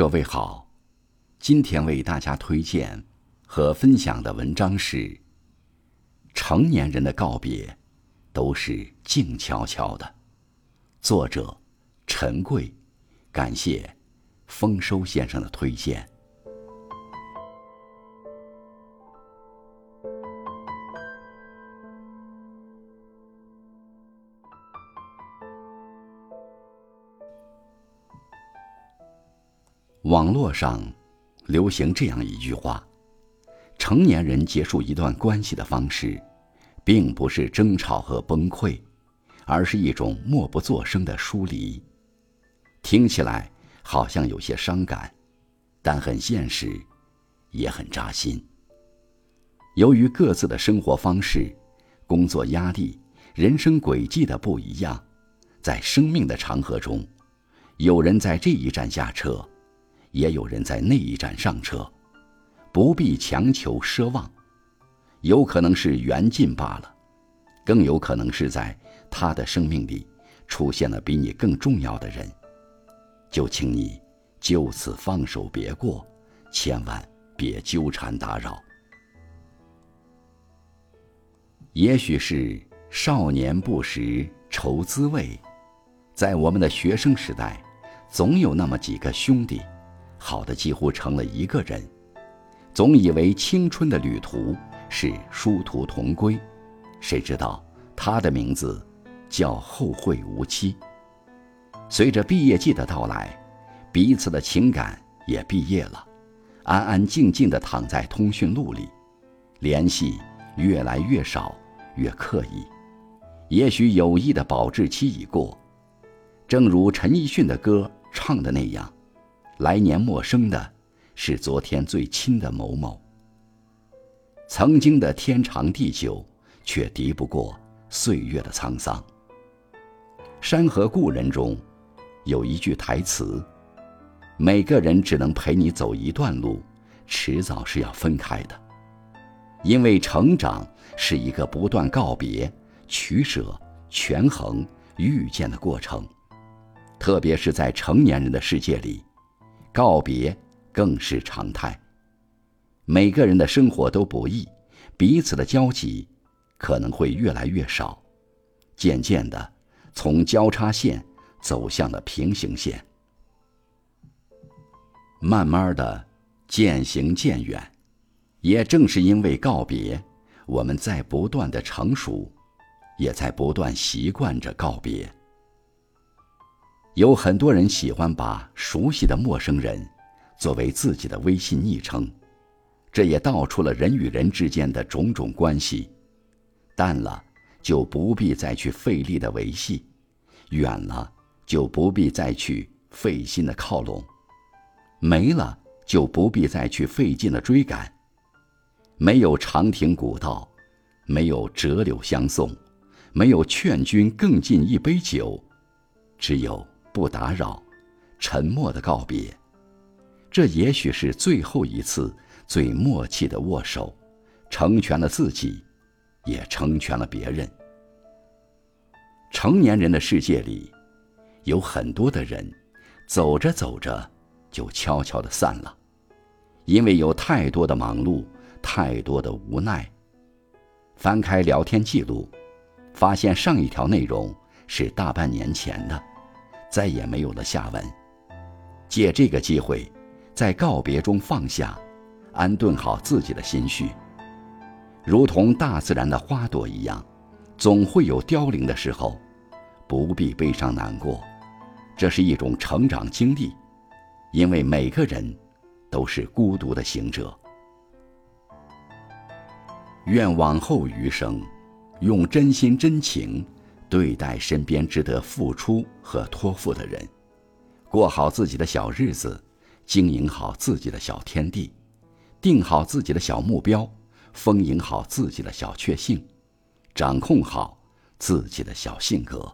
各位好，今天为大家推荐和分享的文章是《成年人的告别都是静悄悄的》，作者陈贵，感谢丰收先生的推荐。网络上流行这样一句话：成年人结束一段关系的方式，并不是争吵和崩溃，而是一种默不作声的疏离。听起来好像有些伤感，但很现实，也很扎心。由于各自的生活方式、工作压力、人生轨迹的不一样，在生命的长河中，有人在这一站下车。也有人在那一站上车，不必强求奢望，有可能是缘尽罢了，更有可能是在他的生命里出现了比你更重要的人，就请你就此放手别过，千万别纠缠打扰。也许是少年不识愁滋味，在我们的学生时代，总有那么几个兄弟。好的几乎成了一个人，总以为青春的旅途是殊途同归，谁知道他的名字叫后会无期。随着毕业季的到来，彼此的情感也毕业了，安安静静地躺在通讯录里，联系越来越少，越刻意。也许友谊的保质期已过，正如陈奕迅的歌唱的那样。来年陌生的，是昨天最亲的某某。曾经的天长地久，却敌不过岁月的沧桑。《山河故人》中，有一句台词：“每个人只能陪你走一段路，迟早是要分开的。”因为成长是一个不断告别、取舍、权衡、遇见的过程，特别是在成年人的世界里。告别更是常态。每个人的生活都不易，彼此的交集可能会越来越少，渐渐的从交叉线走向了平行线，慢慢的渐行渐远。也正是因为告别，我们在不断的成熟，也在不断习惯着告别。有很多人喜欢把熟悉的陌生人作为自己的微信昵称，这也道出了人与人之间的种种关系。淡了就不必再去费力的维系，远了就不必再去费心的靠拢，没了就不必再去费劲的追赶。没有长亭古道，没有折柳相送，没有劝君更尽一杯酒，只有。不打扰，沉默的告别，这也许是最后一次最默契的握手，成全了自己，也成全了别人。成年人的世界里，有很多的人，走着走着就悄悄的散了，因为有太多的忙碌，太多的无奈。翻开聊天记录，发现上一条内容是大半年前的。再也没有了下文。借这个机会，在告别中放下，安顿好自己的心绪。如同大自然的花朵一样，总会有凋零的时候，不必悲伤难过，这是一种成长经历。因为每个人都是孤独的行者。愿往后余生，用真心真情。对待身边值得付出和托付的人，过好自己的小日子，经营好自己的小天地，定好自己的小目标，丰盈好自己的小确幸，掌控好自己的小性格。